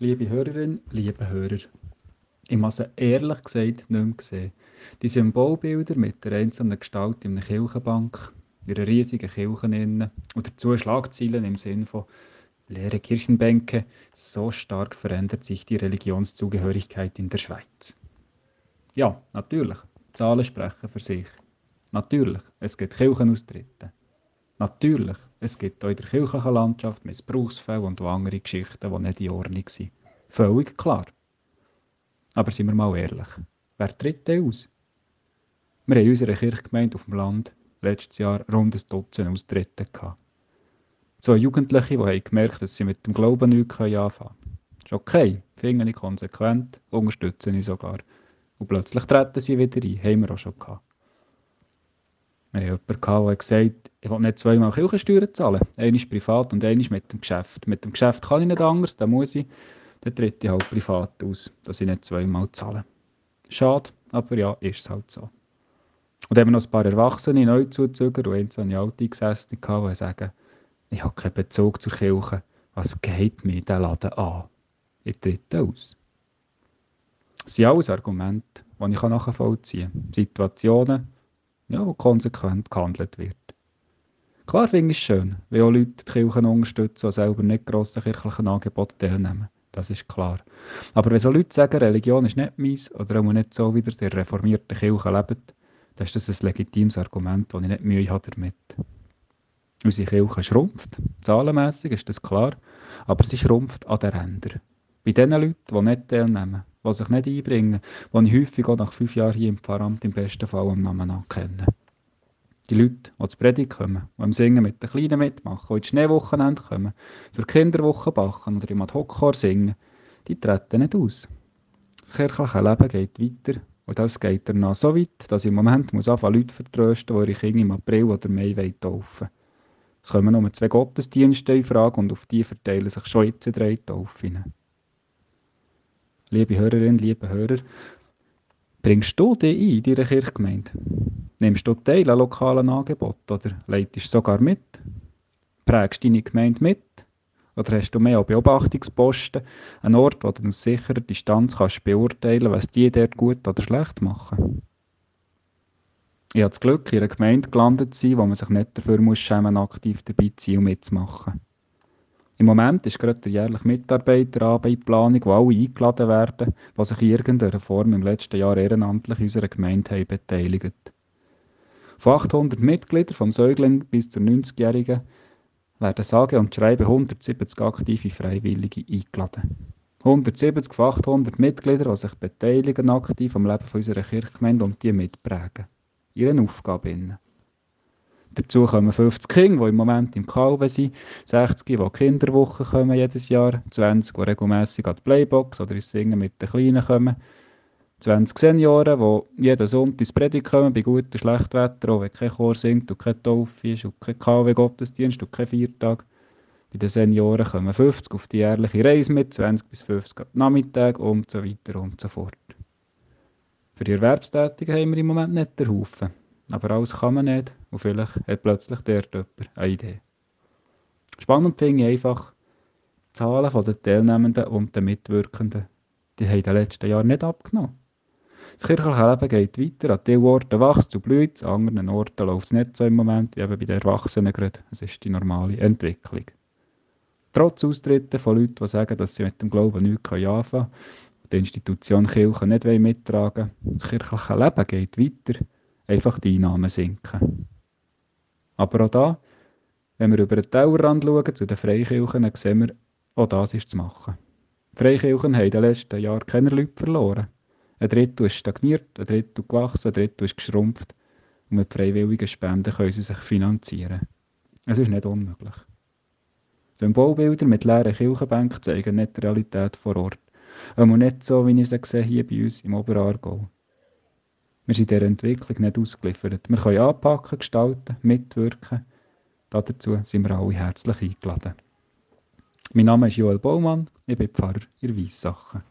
Liebe Hörerin, liebe Hörer, ich habe sie ehrlich gesagt nicht mehr gesehen. Die Symbolbilder mit der einzelnen Gestalt in einer Kirchenbank, in einer riesigen Kirche innen und dazu Schlagzeilen im Sinn von leere Kirchenbänke, so stark verändert sich die Religionszugehörigkeit in der Schweiz. Ja, natürlich, Zahlen sprechen für sich. Natürlich, es gibt Kirchenaustritte. Natürlich, es gibt auch in der kirchlichen Landschaft Missbrauchsfälle und andere Geschichten, die nicht in Ordnung sind. Völlig klar. Aber seien wir mal ehrlich, wer tritt denn aus? Wir haben in unserer Kirchgemeinde auf dem Land letztes Jahr rund ein Dutzend Austritte gehabt. So Jugendliche, die haben gemerkt, dass sie mit dem Glauben nichts anfangen können. Ist okay, finde ich konsequent, unterstütze ich sogar. Und plötzlich treten sie wieder ein, haben wir auch schon gehabt. Wir haben jemanden, der gesagt ich will nicht zweimal Kirchensteuern zahlen. Einmal privat und einmal mit dem Geschäft. Mit dem Geschäft kann ich nicht anders, dann muss ich. Dann tritt ich halt privat aus, dass ich nicht zweimal zahle. Schade, aber ja, ist es halt so. Und eben noch ein paar Erwachsene, Neuzuzüger und einzelne Alteingesessene, die sagen, ich habe keinen Bezug zur Kirche. Was geht mir dieser Laden an? Ich trete aus. Das sind alles Argumente, die ich nachvollziehen kann. Situationen, ja, wo konsequent gehandelt wird. Klar finde ich es schön, wenn auch Leute die Kirchen unterstützen, die selber nicht grossen kirchlichen Angeboten teilnehmen. Das ist klar. Aber wenn so Leute sagen, Religion ist nicht meins oder auch nicht so, wie ihr in reformierten Kirche lebt, dann ist das ein legitimes Argument, das ich nicht Mühe habe damit. Unsere Kirche schrumpft, zahlenmässig ist das klar, aber sie schrumpft an den Rändern. Bei den Leuten, die nicht teilnehmen, die sich nicht einbringen, die ich häufig auch nach fünf Jahren hier im Pfarramt im besten Fall am Namen ankenne. Die Leute, die zur Predigt kommen, die im Singen mit den Kleinen mitmachen, die ins Schneewochenende kommen, für Kinderwochen bachen oder im Ad-Hoc-Chor singen, die treten nicht aus. Das kirchliche Leben geht weiter und das geht danach so weit, dass ich im Moment muss anfangen, Leute vertrösten, die ihre Kinder im April oder Mai taufen wollen. Es kommen nur zwei Gottesdienste in Frage und auf die verteilen sich schon jetzt drei Taufen. Liebe Hörerinnen, liebe Hörer, bringst du dich ein in deiner Kirchgemeinde? Nimmst du teil an lokalen Angeboten oder leitest sogar mit? Prägst deine Gemeinde mit? Oder hast du mehr Beobachtungsposten, einen Ort, wo du aus sicherer Distanz kannst beurteilen was die dort gut oder schlecht machen? Ich habe das Glück, in einer Gemeinde gelandet zu sein, wo man sich nicht dafür muss schämen aktiv dabei zu sein und mitzumachen. Im Moment ist gerade der jährliche Mitarbeiterarbeit-Planung, wo alle eingeladen werden, die sich in irgendeiner Form im letzten Jahr ehrenamtlich unserer Gemeinde haben beteiligt. Von 800 Mitgliedern, vom Säugling bis zur 90-Jährigen, werden sage und schreibe 170 aktive Freiwillige eingeladen. 170 von 800 Mitglieder, die sich beteiligen aktiv am Leben unserer Kirchgemeinde und die mitprägen. Ihren Aufgaben. Dazu kommen 50 Kinder, die im Moment im Kalben sind, 60, die Kinderwochen kommen jedes Jahr, 20, die regelmässig an die Playbox oder ins Singen mit den Kleinen kommen, 20 Senioren, die jeden Sonntag ins Predigt kommen, bei gutem schlechtem Wetter, auch wenn kein Chor singt und kein Taufe ist und kein KW-Gottesdienst und kein Viertag. Bei den Senioren kommen 50 auf die jährliche Reise mit, 20 bis 50 Nachmittag und so weiter und so fort. Für die Erwerbstätigen haben wir im Moment nicht den Haufen. Aber alles kann man nicht und vielleicht hat plötzlich der jemand eine Idee. Spannend finde ich einfach, die Zahlen der Teilnehmenden und der Mitwirkenden, die haben in den letzten Jahren nicht abgenommen. Das kirchliche Leben geht weiter, an diesen Orten wächst und blüht, an anderen Orten läuft es nicht so im Moment, wie eben bei den Erwachsenen gerade. Das ist die normale Entwicklung. Trotz Austritten von Leuten, die sagen, dass sie mit dem Glauben nichts anfangen können, die Institution Kirche nicht mittragen wollen, das kirchliche Leben geht weiter, einfach die Einnahmen sinken. Aber auch da, wenn wir über den Tellerrand schauen zu den Freikirchen, dann sehen wir, auch das ist zu machen. Die Freikirchen haben in den letzten Jahren keine Leute verloren. Ein Drittel ist stagniert, ein Drittel gewachsen, ein Drittel ist geschrumpft. Und mit freiwilligen Spenden können sie sich finanzieren. Es ist nicht unmöglich. Symbolbilder mit leeren Kirchenbänken zeigen nicht die Realität vor Ort. Aber nicht so, wie ich sie sehe hier bei uns im Oberaargau. Wir sind dieser Entwicklung nicht ausgeliefert. Wir können anpacken, gestalten, mitwirken. Dazu sind wir alle herzlich eingeladen. Mein Name ist Joel Baumann, ich bin Pfarrer in Weissachen.